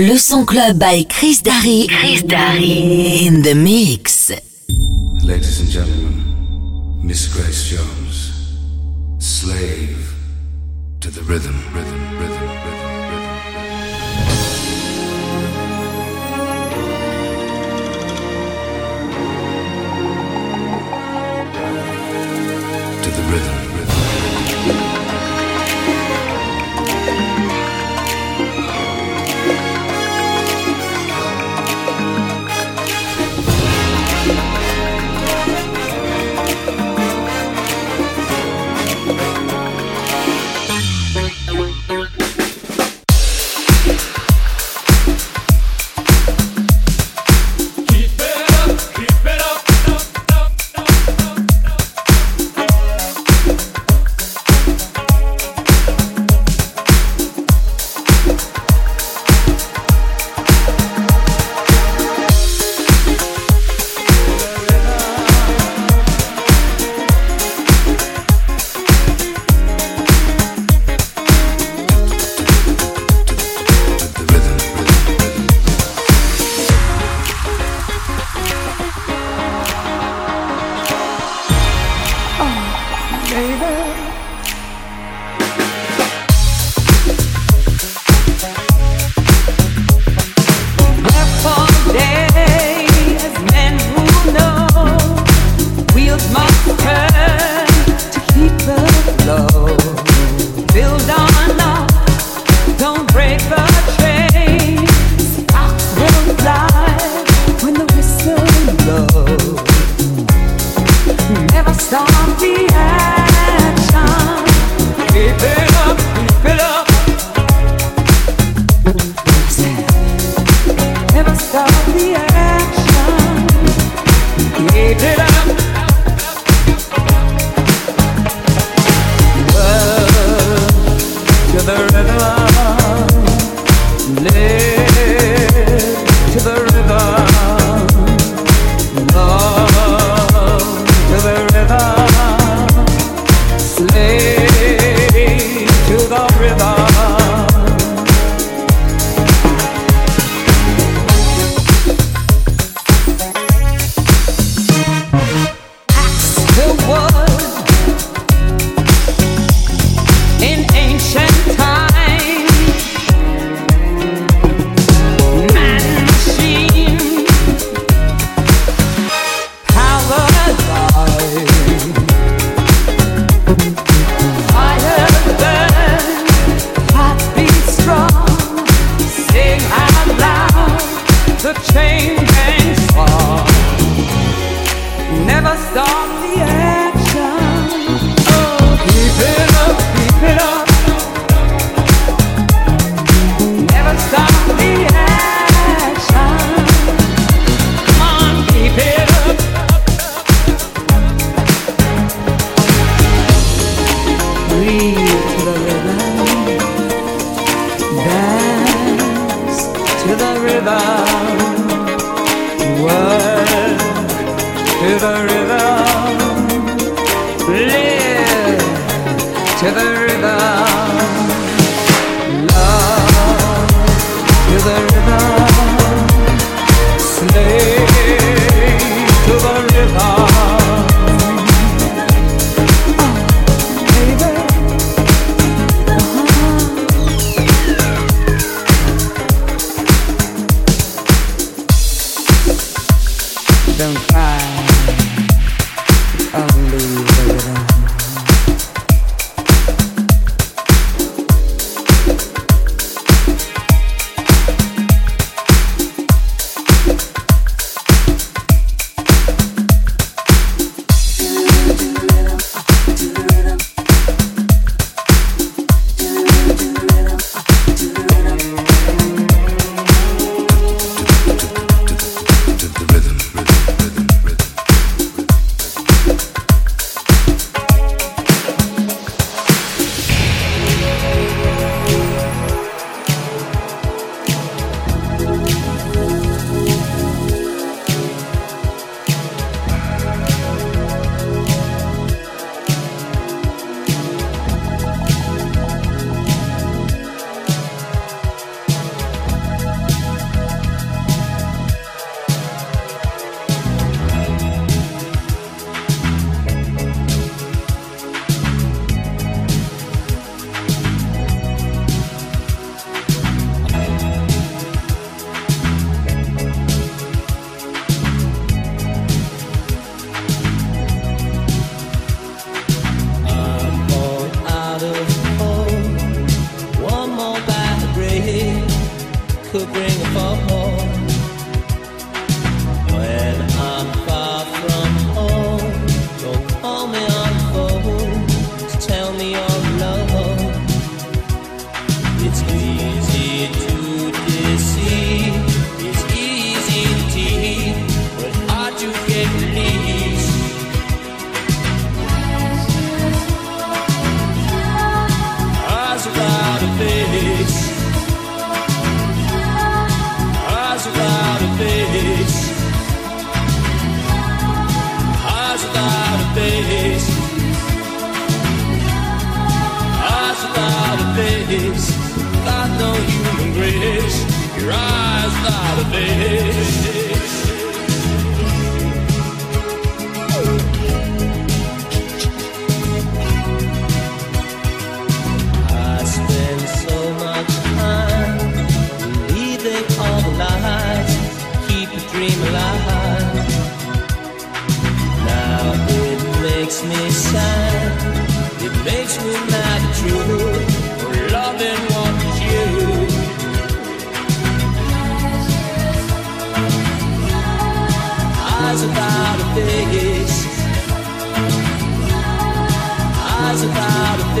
Le son club by Chris Darry. Chris Darry in the mix. Ladies and gentlemen, Miss Grace Jones, slave to the rhythm, rhythm, rhythm, rhythm,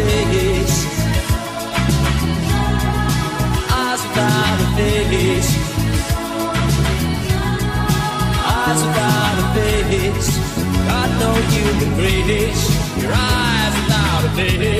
face. Eyes without a face. Eyes without a face. God know you've been great. Your eyes without a face.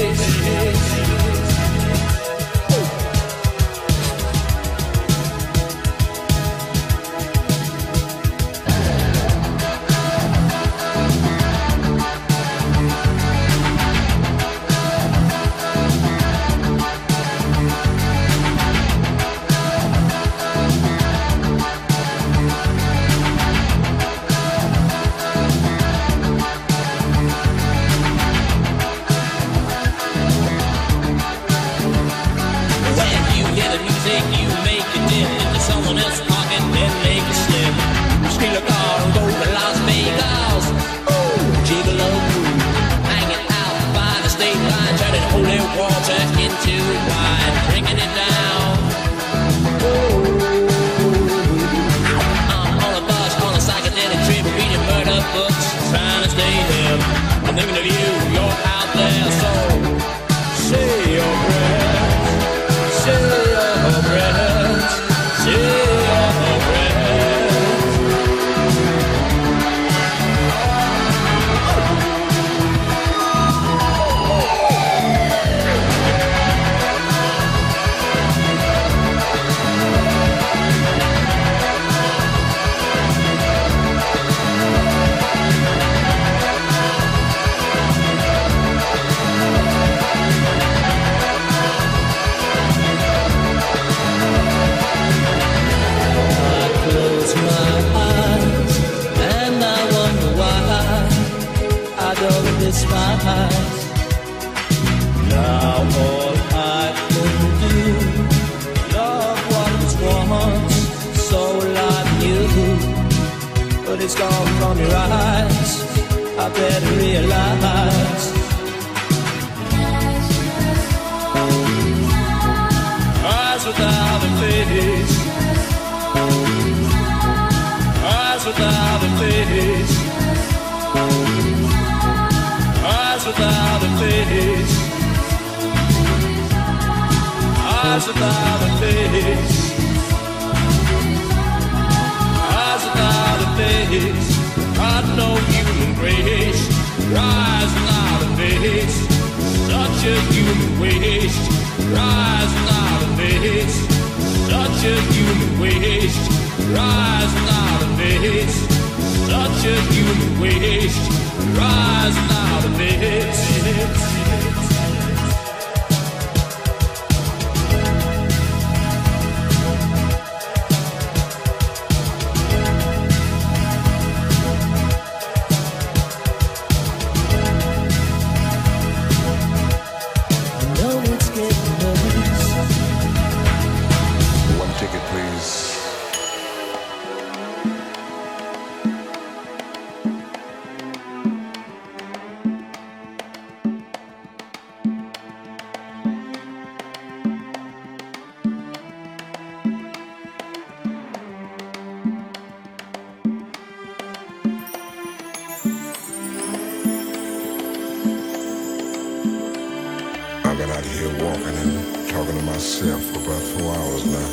myself for about four hours now.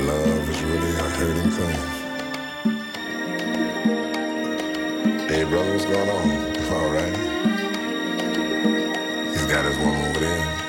Love is really a hurting thing. Hey, brother, what's going on? All right. He's got his woman over there.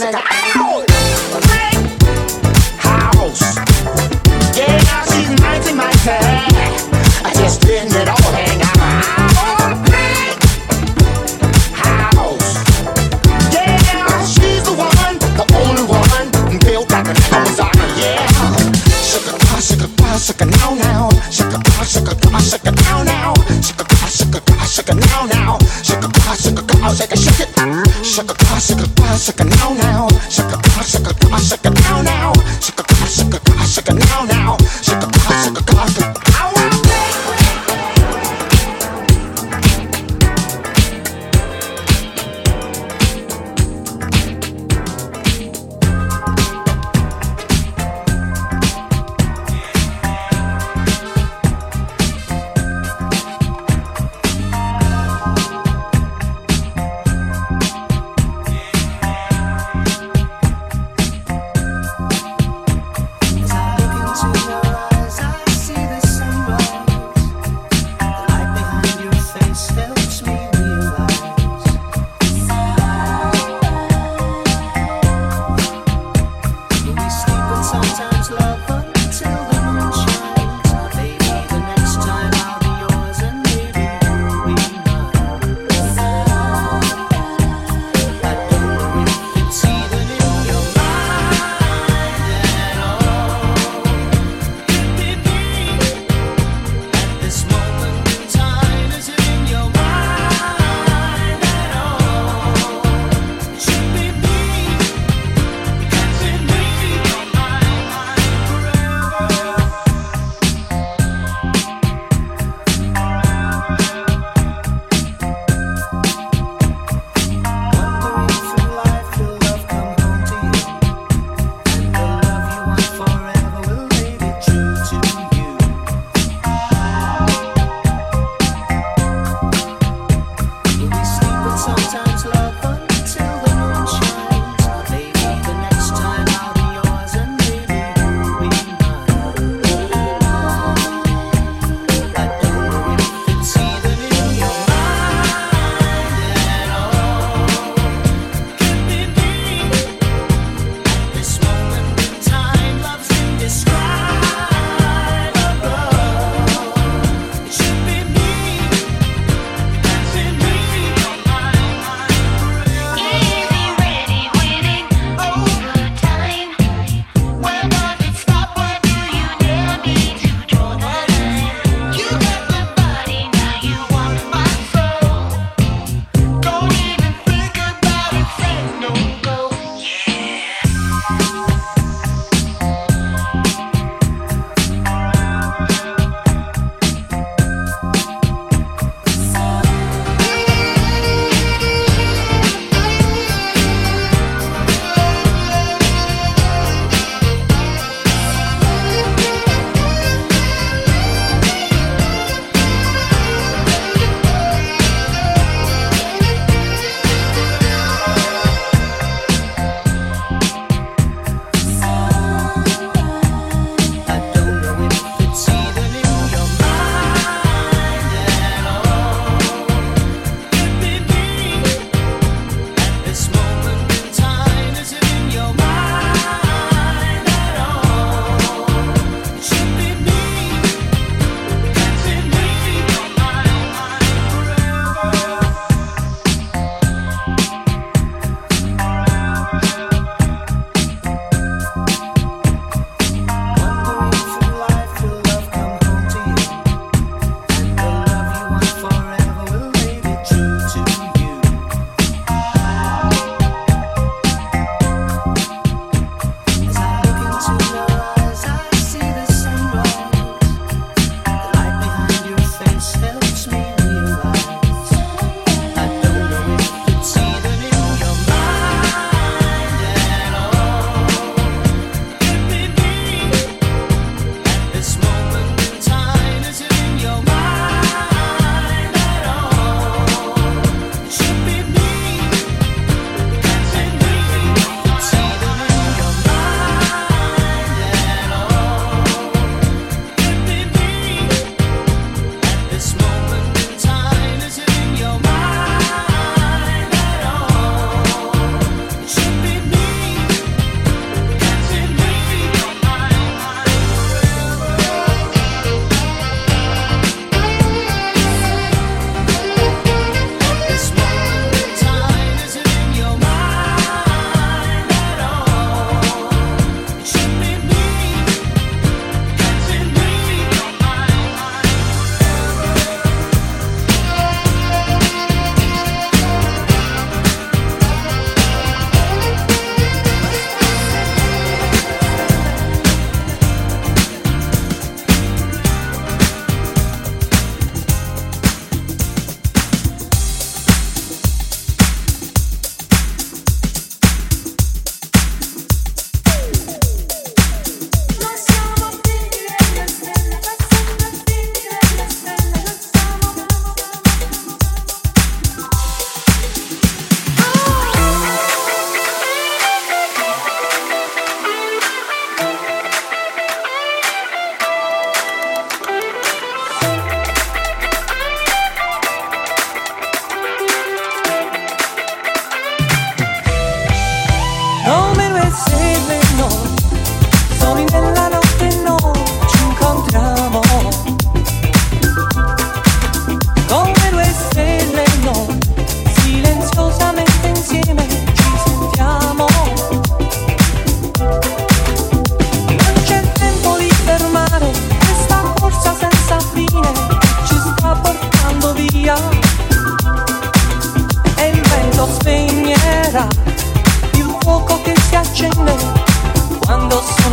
To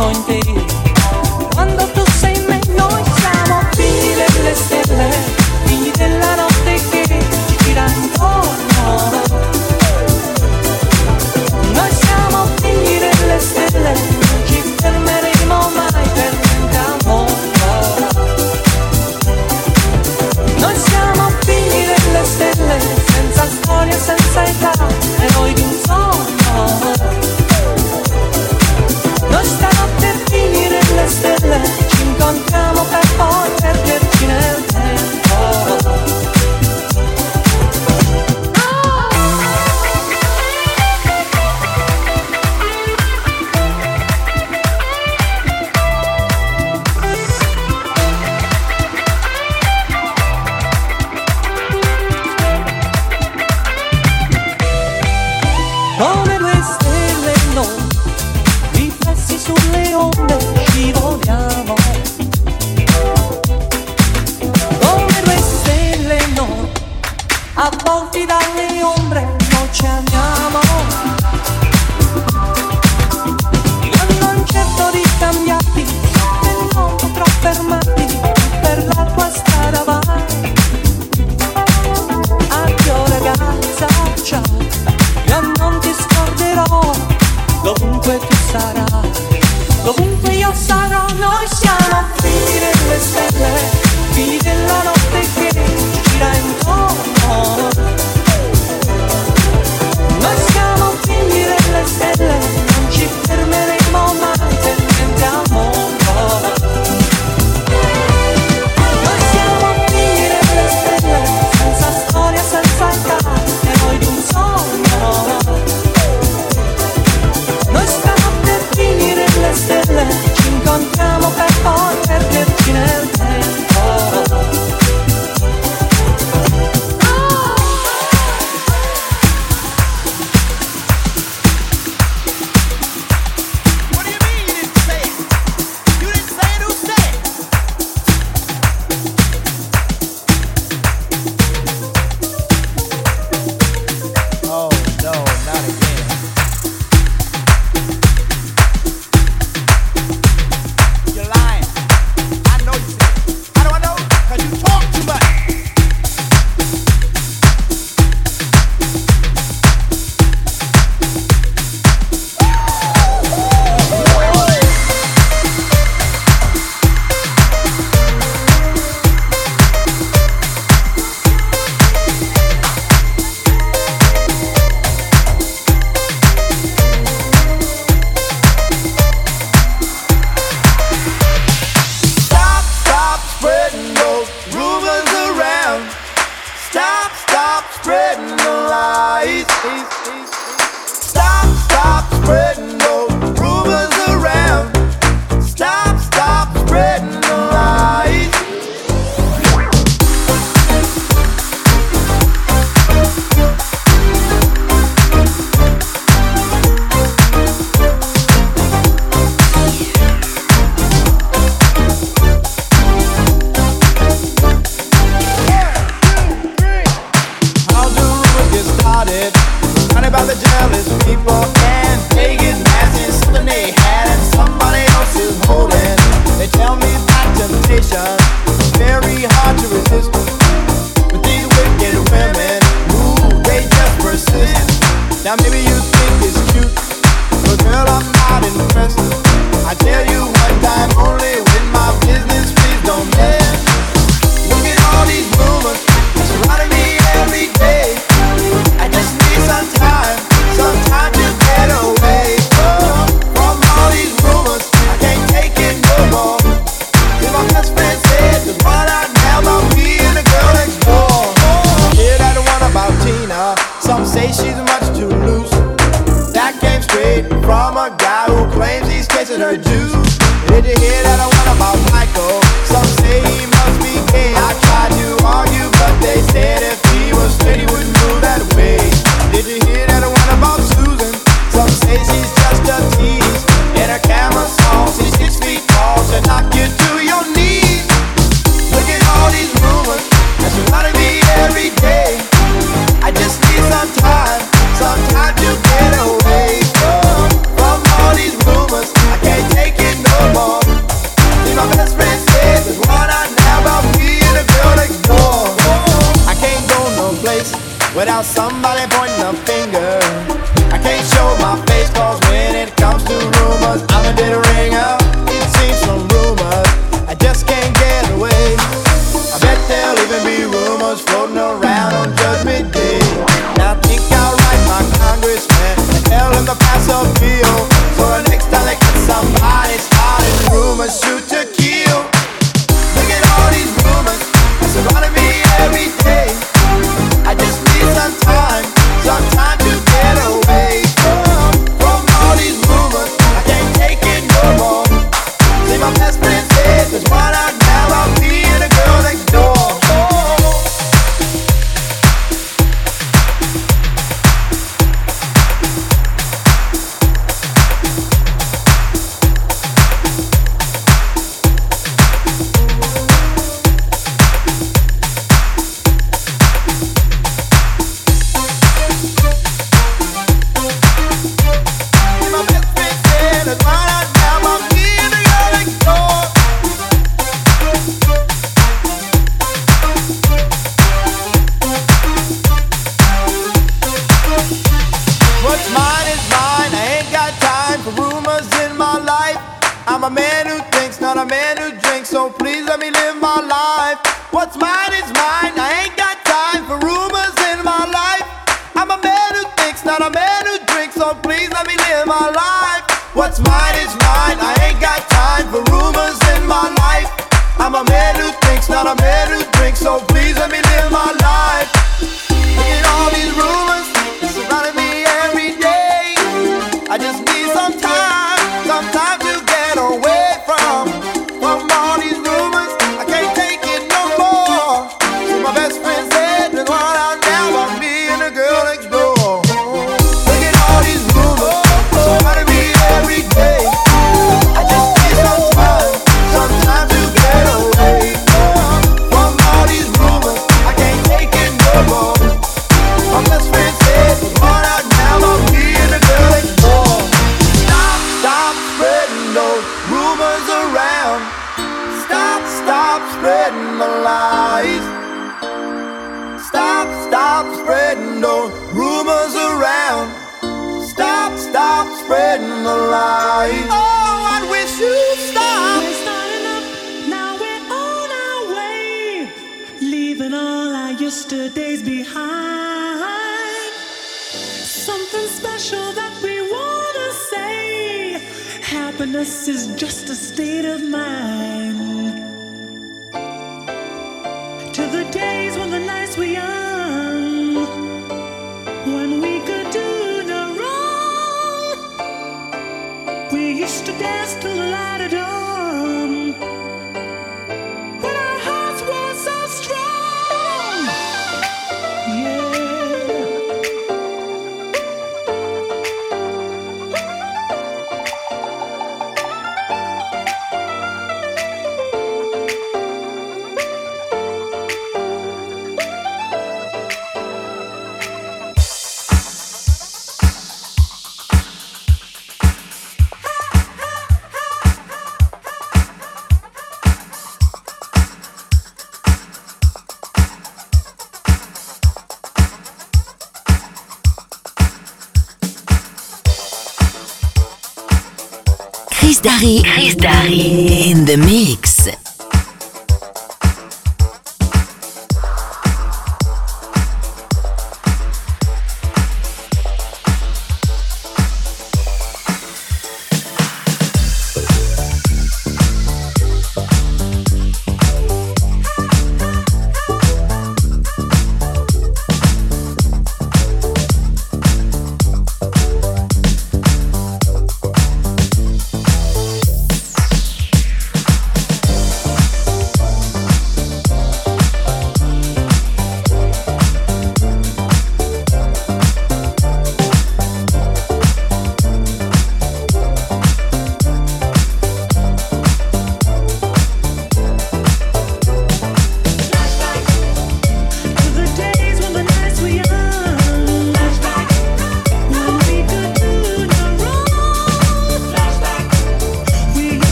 anointed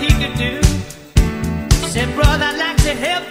Money's too tight to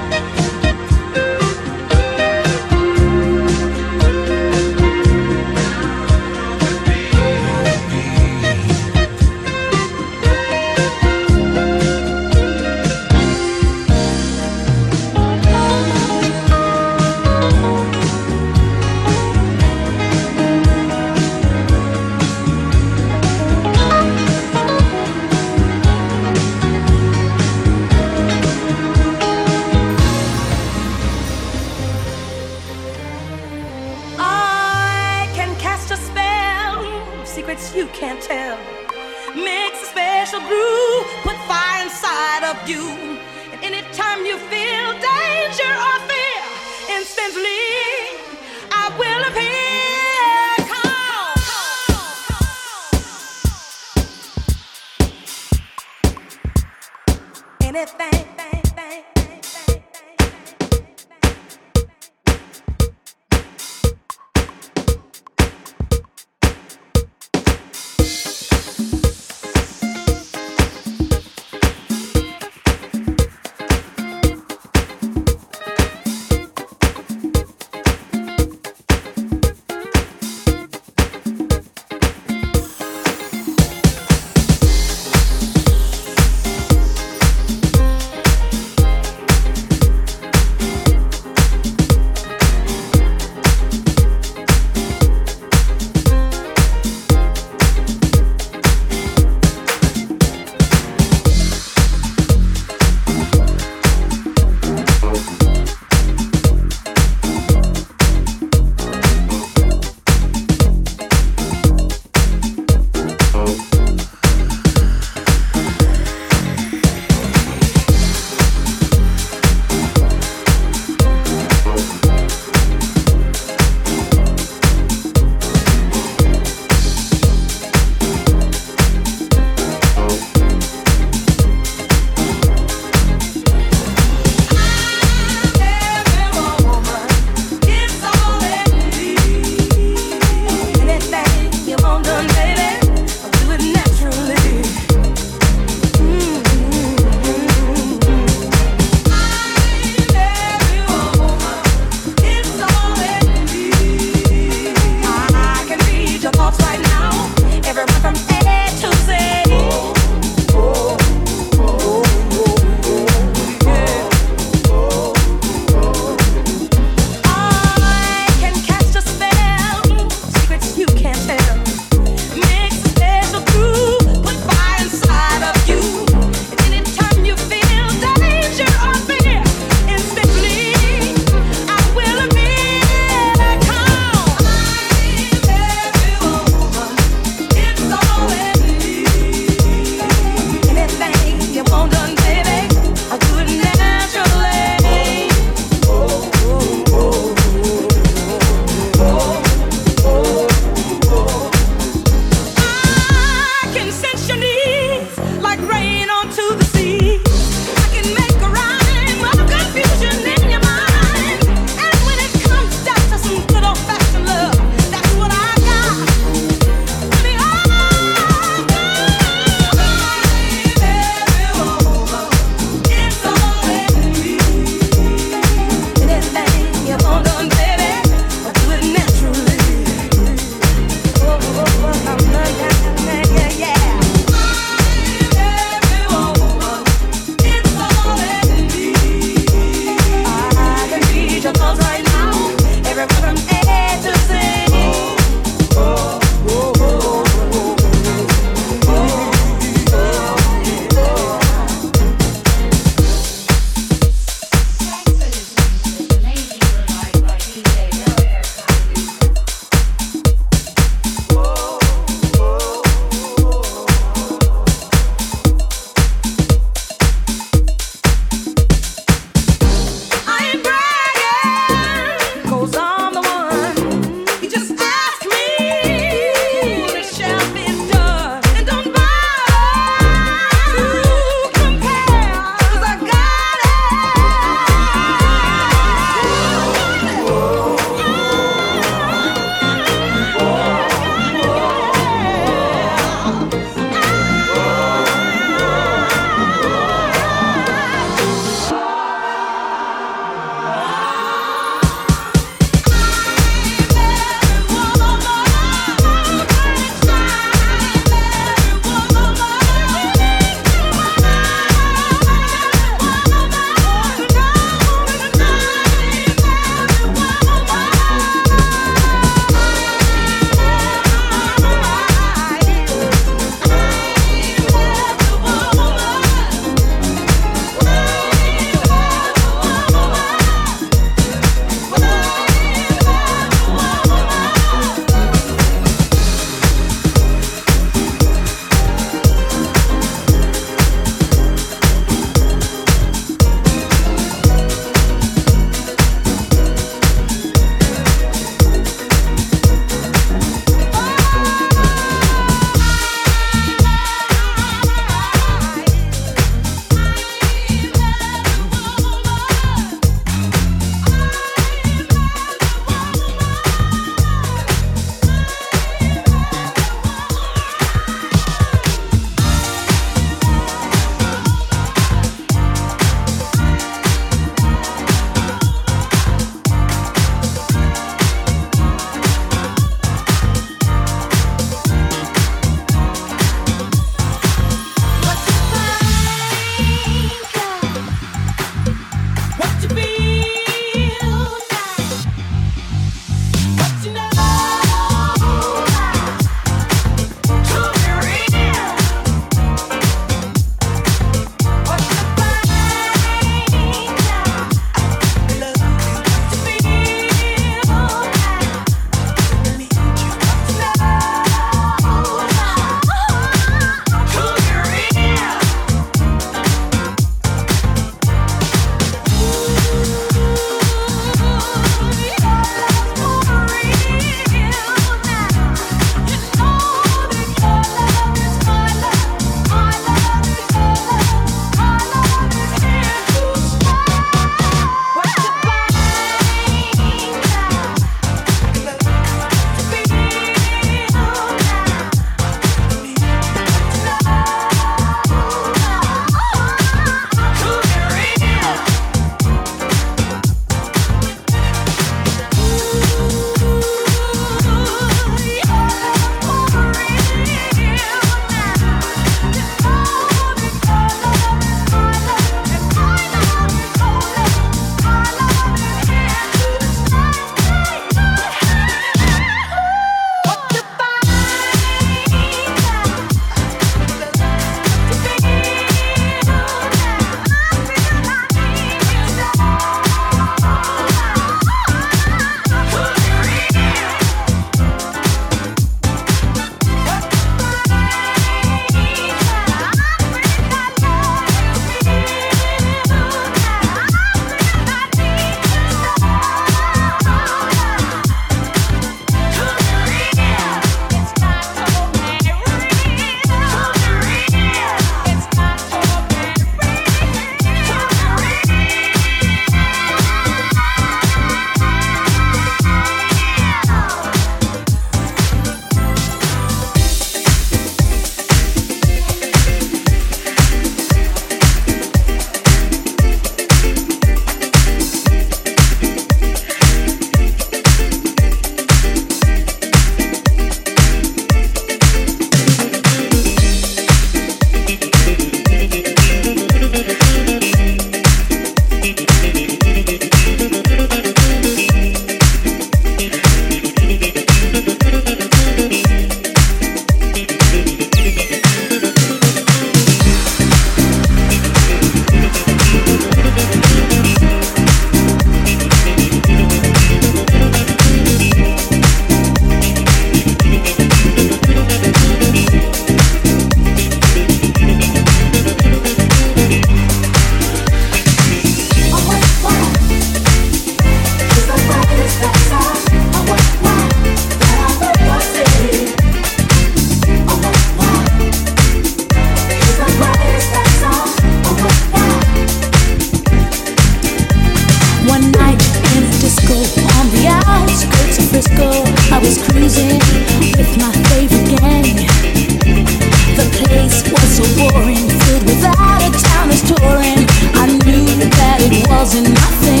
by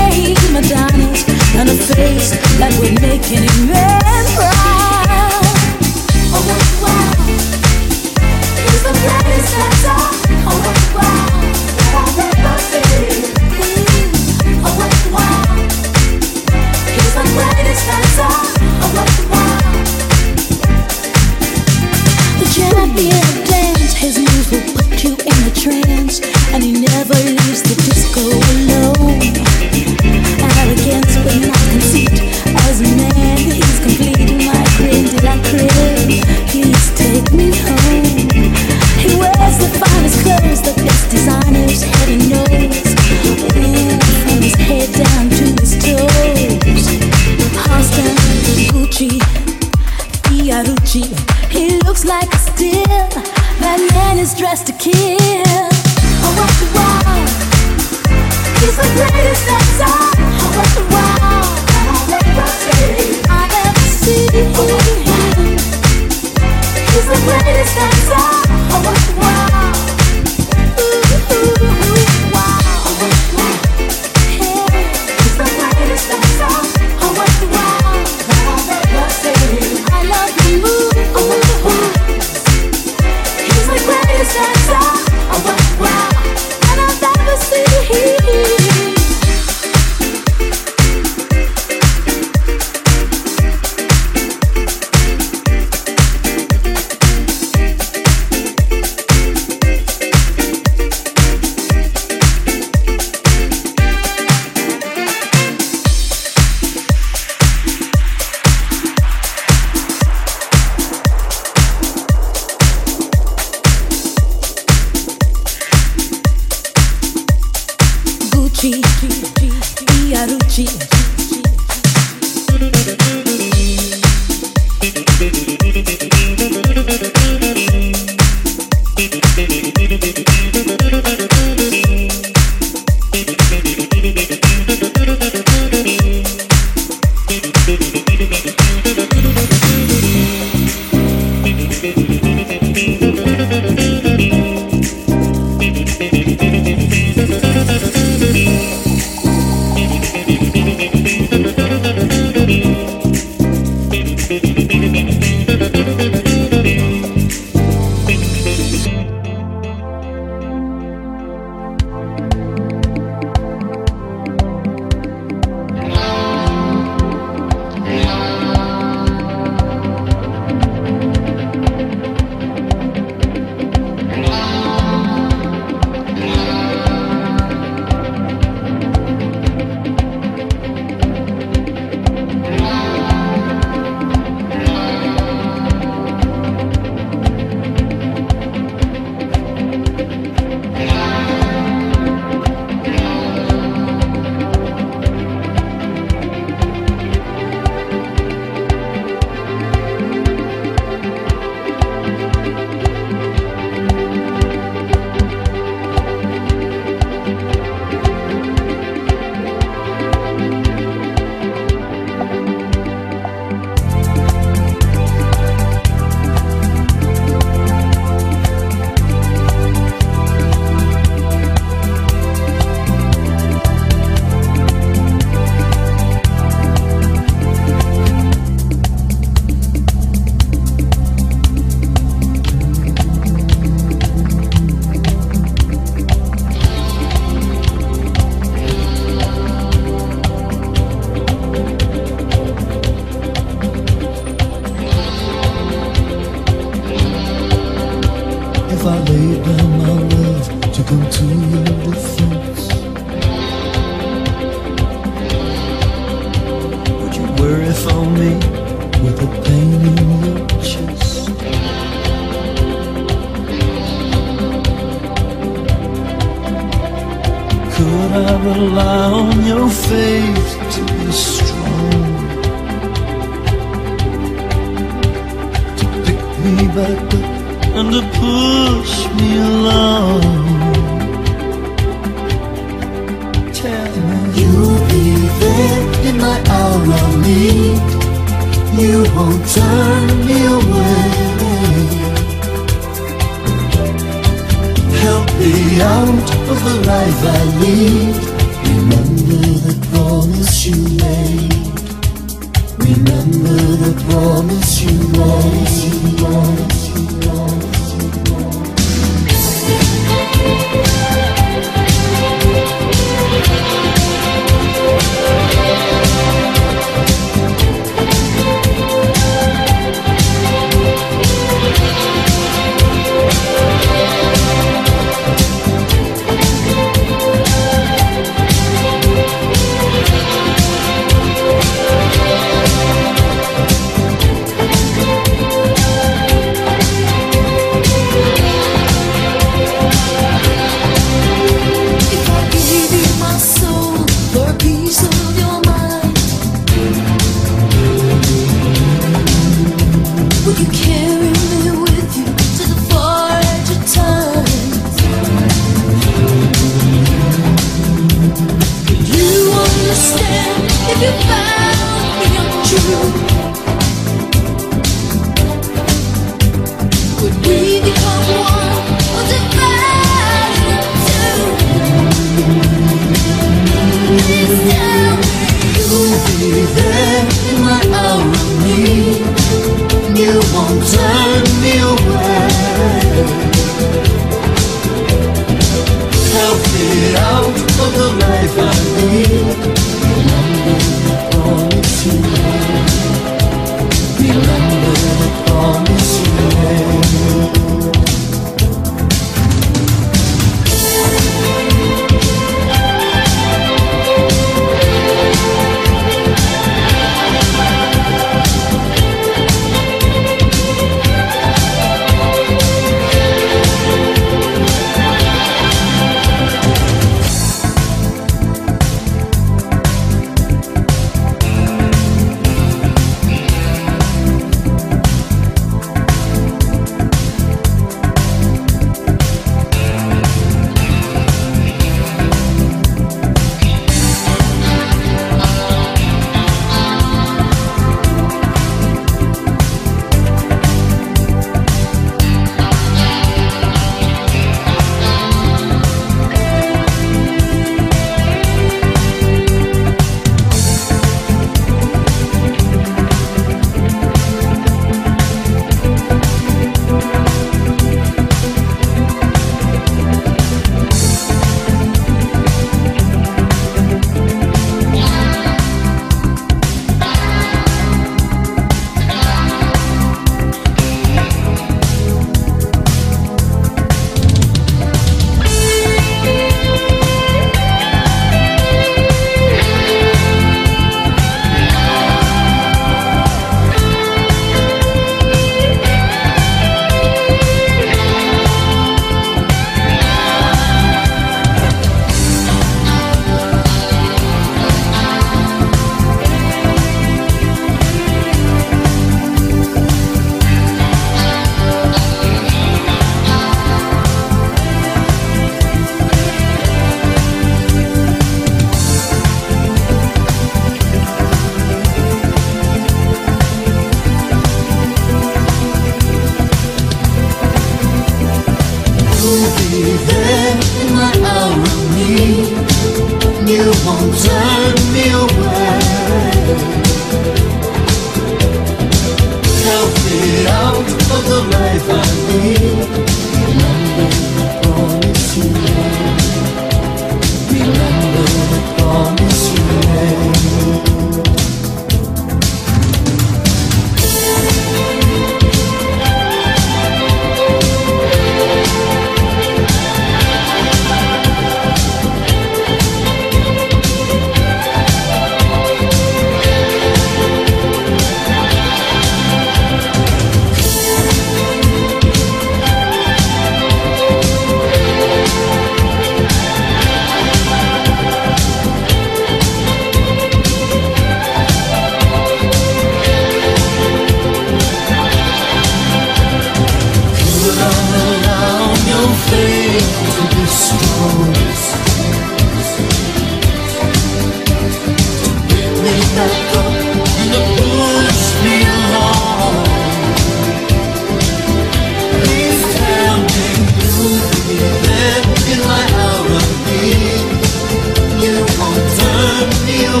If you're lost, you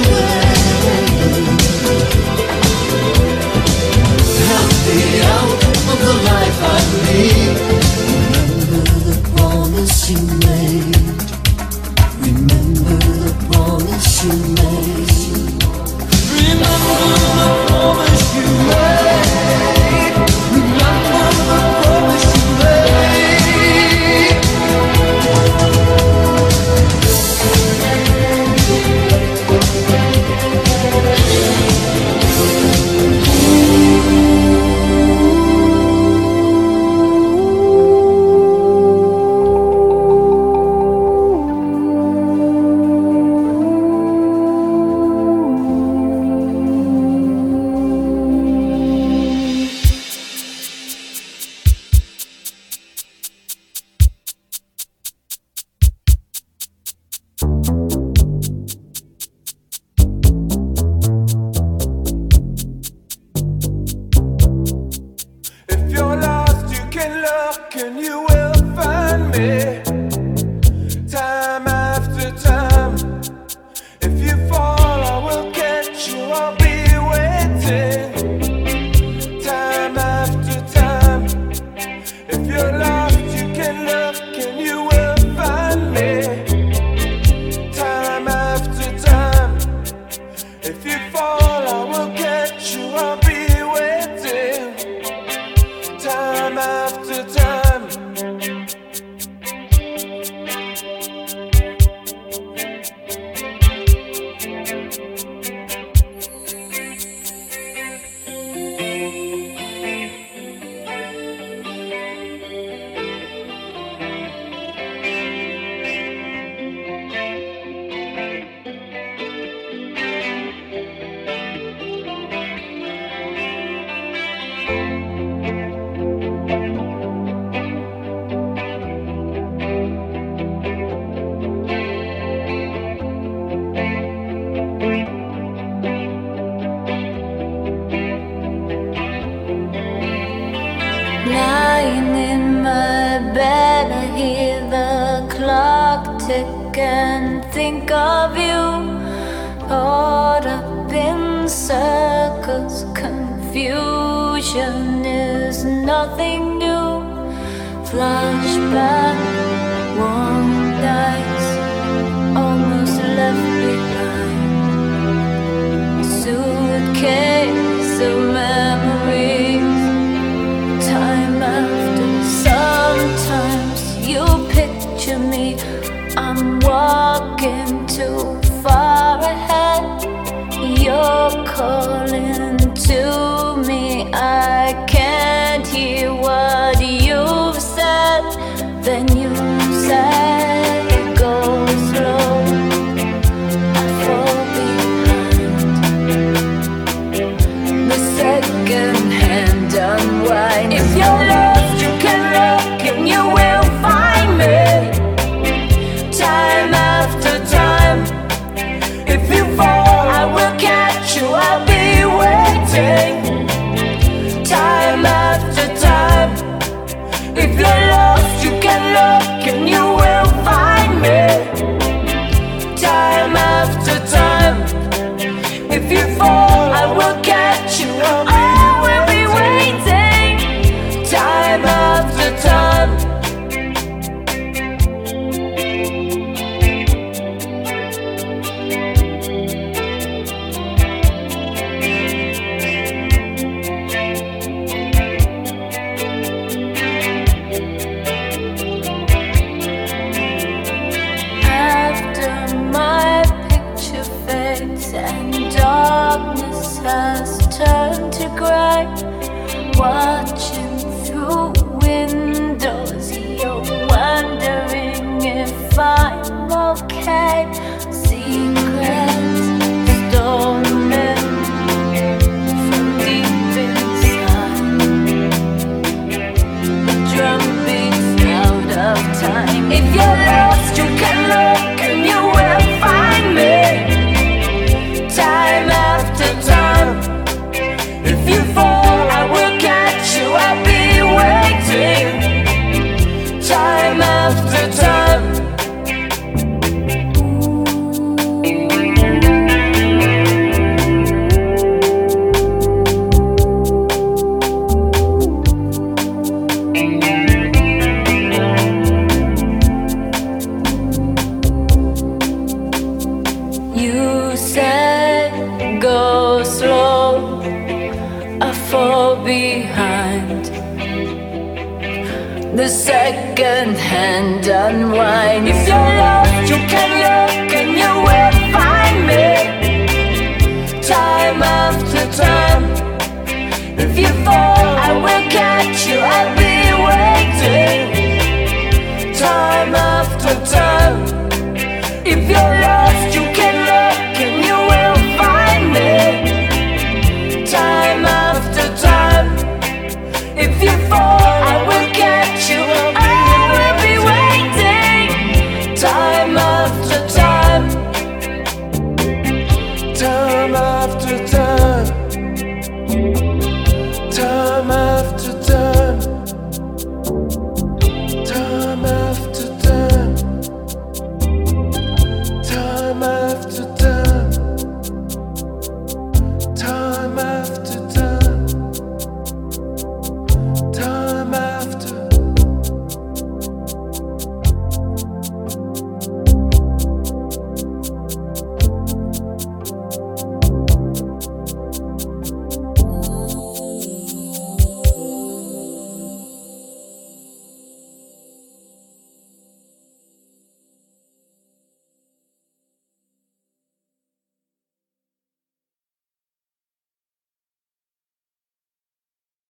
can love.